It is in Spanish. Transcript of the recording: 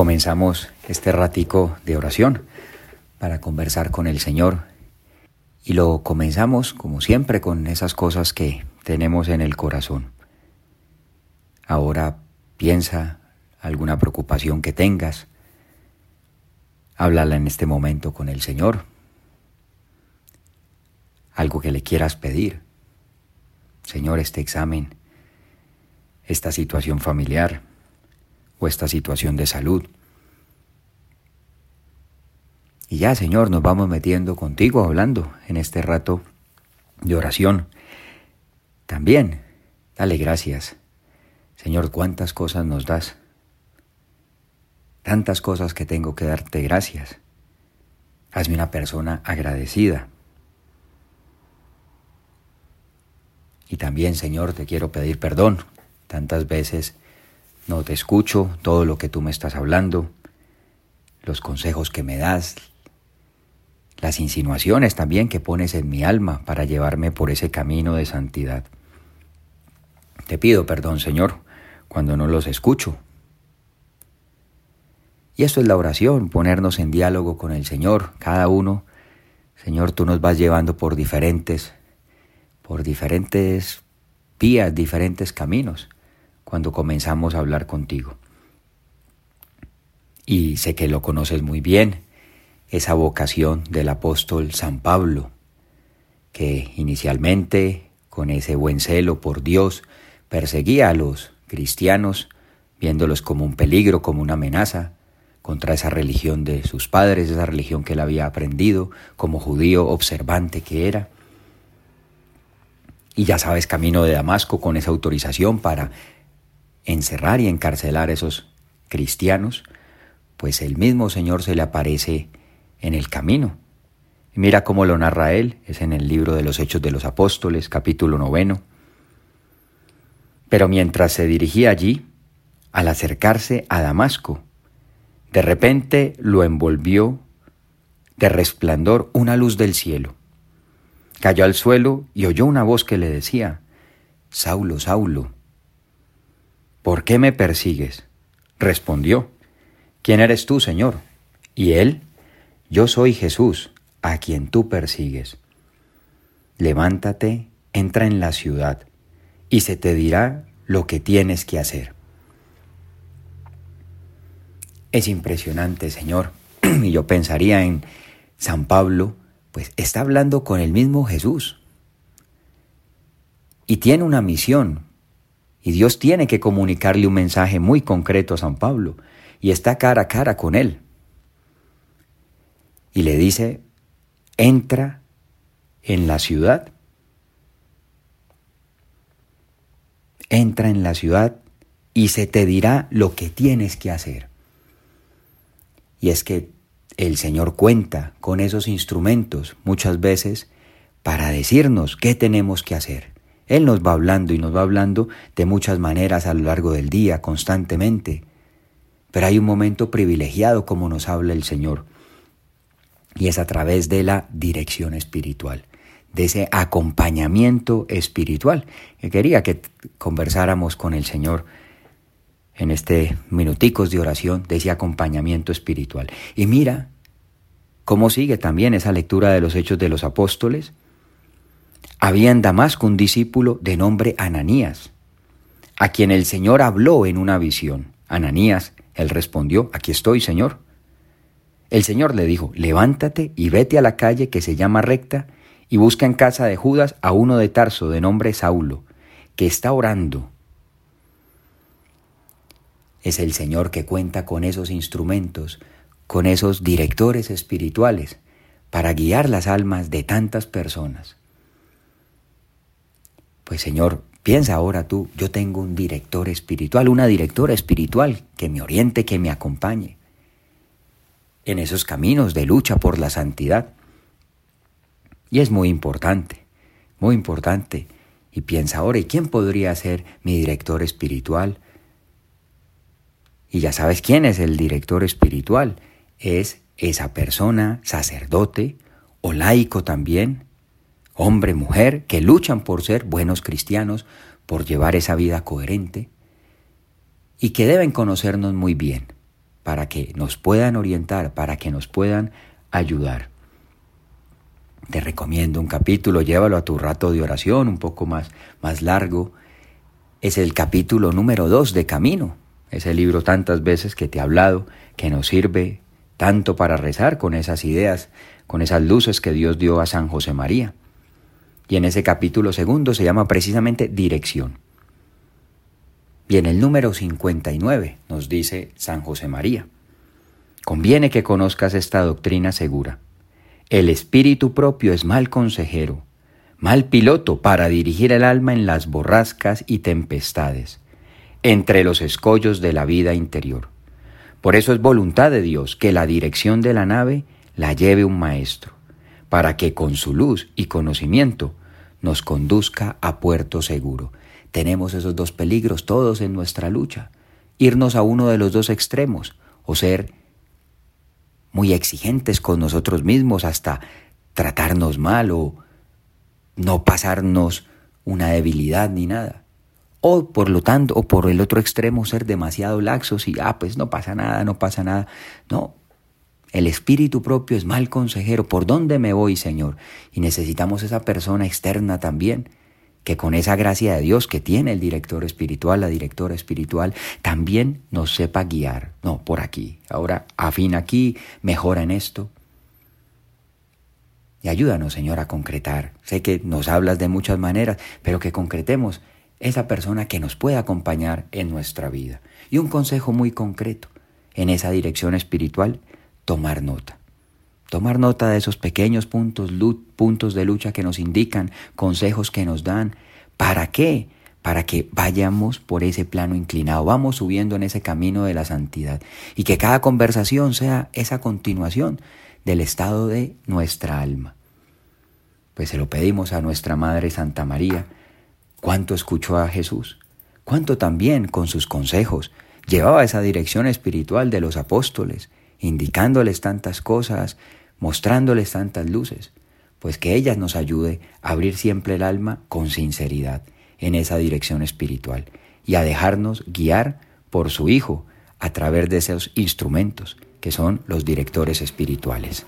comenzamos este ratico de oración para conversar con el Señor. Y lo comenzamos, como siempre, con esas cosas que tenemos en el corazón. Ahora piensa alguna preocupación que tengas. Háblala en este momento con el Señor. Algo que le quieras pedir. Señor, este examen, esta situación familiar o esta situación de salud. Y ya, Señor, nos vamos metiendo contigo, hablando en este rato de oración. También, dale gracias. Señor, cuántas cosas nos das. Tantas cosas que tengo que darte gracias. Hazme una persona agradecida. Y también, Señor, te quiero pedir perdón. Tantas veces no te escucho todo lo que tú me estás hablando, los consejos que me das, las insinuaciones también que pones en mi alma para llevarme por ese camino de santidad. Te pido perdón, Señor, cuando no los escucho. Y esto es la oración, ponernos en diálogo con el Señor, cada uno. Señor, tú nos vas llevando por diferentes, por diferentes vías, diferentes caminos cuando comenzamos a hablar contigo. Y sé que lo conoces muy bien, esa vocación del apóstol San Pablo, que inicialmente, con ese buen celo por Dios, perseguía a los cristianos, viéndolos como un peligro, como una amenaza contra esa religión de sus padres, esa religión que él había aprendido como judío observante que era. Y ya sabes, camino de Damasco con esa autorización para encerrar y encarcelar a esos cristianos, pues el mismo Señor se le aparece en el camino. Mira cómo lo narra él, es en el libro de los Hechos de los Apóstoles, capítulo noveno. Pero mientras se dirigía allí, al acercarse a Damasco, de repente lo envolvió de resplandor una luz del cielo. Cayó al suelo y oyó una voz que le decía, Saulo, Saulo, ¿Por qué me persigues? Respondió, ¿quién eres tú, Señor? Y él, yo soy Jesús, a quien tú persigues. Levántate, entra en la ciudad, y se te dirá lo que tienes que hacer. Es impresionante, Señor, y yo pensaría en San Pablo, pues está hablando con el mismo Jesús. Y tiene una misión, y Dios tiene que comunicarle un mensaje muy concreto a San Pablo y está cara a cara con él. Y le dice, entra en la ciudad, entra en la ciudad y se te dirá lo que tienes que hacer. Y es que el Señor cuenta con esos instrumentos muchas veces para decirnos qué tenemos que hacer. Él nos va hablando y nos va hablando de muchas maneras a lo largo del día, constantemente. Pero hay un momento privilegiado como nos habla el Señor. Y es a través de la dirección espiritual, de ese acompañamiento espiritual. Que quería que conversáramos con el Señor en este minuticos de oración, de ese acompañamiento espiritual. Y mira cómo sigue también esa lectura de los hechos de los apóstoles había en Damasco un discípulo de nombre Ananías, a quien el Señor habló en una visión. Ananías, él respondió, aquí estoy, Señor. El Señor le dijo, levántate y vete a la calle que se llama recta y busca en casa de Judas a uno de Tarso de nombre Saulo, que está orando. Es el Señor que cuenta con esos instrumentos, con esos directores espirituales, para guiar las almas de tantas personas. Pues Señor, piensa ahora tú, yo tengo un director espiritual, una directora espiritual que me oriente, que me acompañe en esos caminos de lucha por la santidad. Y es muy importante, muy importante. Y piensa ahora, ¿y quién podría ser mi director espiritual? Y ya sabes quién es el director espiritual. Es esa persona, sacerdote o laico también, hombre, mujer, que luchan por ser buenos cristianos, por llevar esa vida coherente y que deben conocernos muy bien, para que nos puedan orientar, para que nos puedan ayudar. Te recomiendo un capítulo, llévalo a tu rato de oración un poco más, más largo. Es el capítulo número 2 de Camino, ese libro tantas veces que te he hablado, que nos sirve tanto para rezar con esas ideas, con esas luces que Dios dio a San José María. Y en ese capítulo segundo se llama precisamente dirección. Y en el número 59 nos dice San José María, conviene que conozcas esta doctrina segura. El espíritu propio es mal consejero, mal piloto para dirigir el alma en las borrascas y tempestades, entre los escollos de la vida interior. Por eso es voluntad de Dios que la dirección de la nave la lleve un maestro, para que con su luz y conocimiento nos conduzca a puerto seguro tenemos esos dos peligros todos en nuestra lucha. Irnos a uno de los dos extremos o ser muy exigentes con nosotros mismos hasta tratarnos mal o no pasarnos una debilidad ni nada. O por lo tanto, o por el otro extremo ser demasiado laxos y, ah, pues no pasa nada, no pasa nada. No, el espíritu propio es mal consejero. ¿Por dónde me voy, Señor? Y necesitamos esa persona externa también que con esa gracia de Dios que tiene el director espiritual, la directora espiritual, también nos sepa guiar. No, por aquí. Ahora afina aquí, mejora en esto. Y ayúdanos, Señor, a concretar. Sé que nos hablas de muchas maneras, pero que concretemos esa persona que nos pueda acompañar en nuestra vida. Y un consejo muy concreto en esa dirección espiritual, tomar nota. Tomar nota de esos pequeños puntos, puntos de lucha que nos indican, consejos que nos dan. ¿Para qué? Para que vayamos por ese plano inclinado, vamos subiendo en ese camino de la santidad y que cada conversación sea esa continuación del estado de nuestra alma. Pues se lo pedimos a nuestra Madre Santa María, cuánto escuchó a Jesús, cuánto también con sus consejos llevaba esa dirección espiritual de los apóstoles, indicándoles tantas cosas, mostrándoles tantas luces, pues que ellas nos ayude a abrir siempre el alma con sinceridad en esa dirección espiritual y a dejarnos guiar por su Hijo a través de esos instrumentos que son los directores espirituales.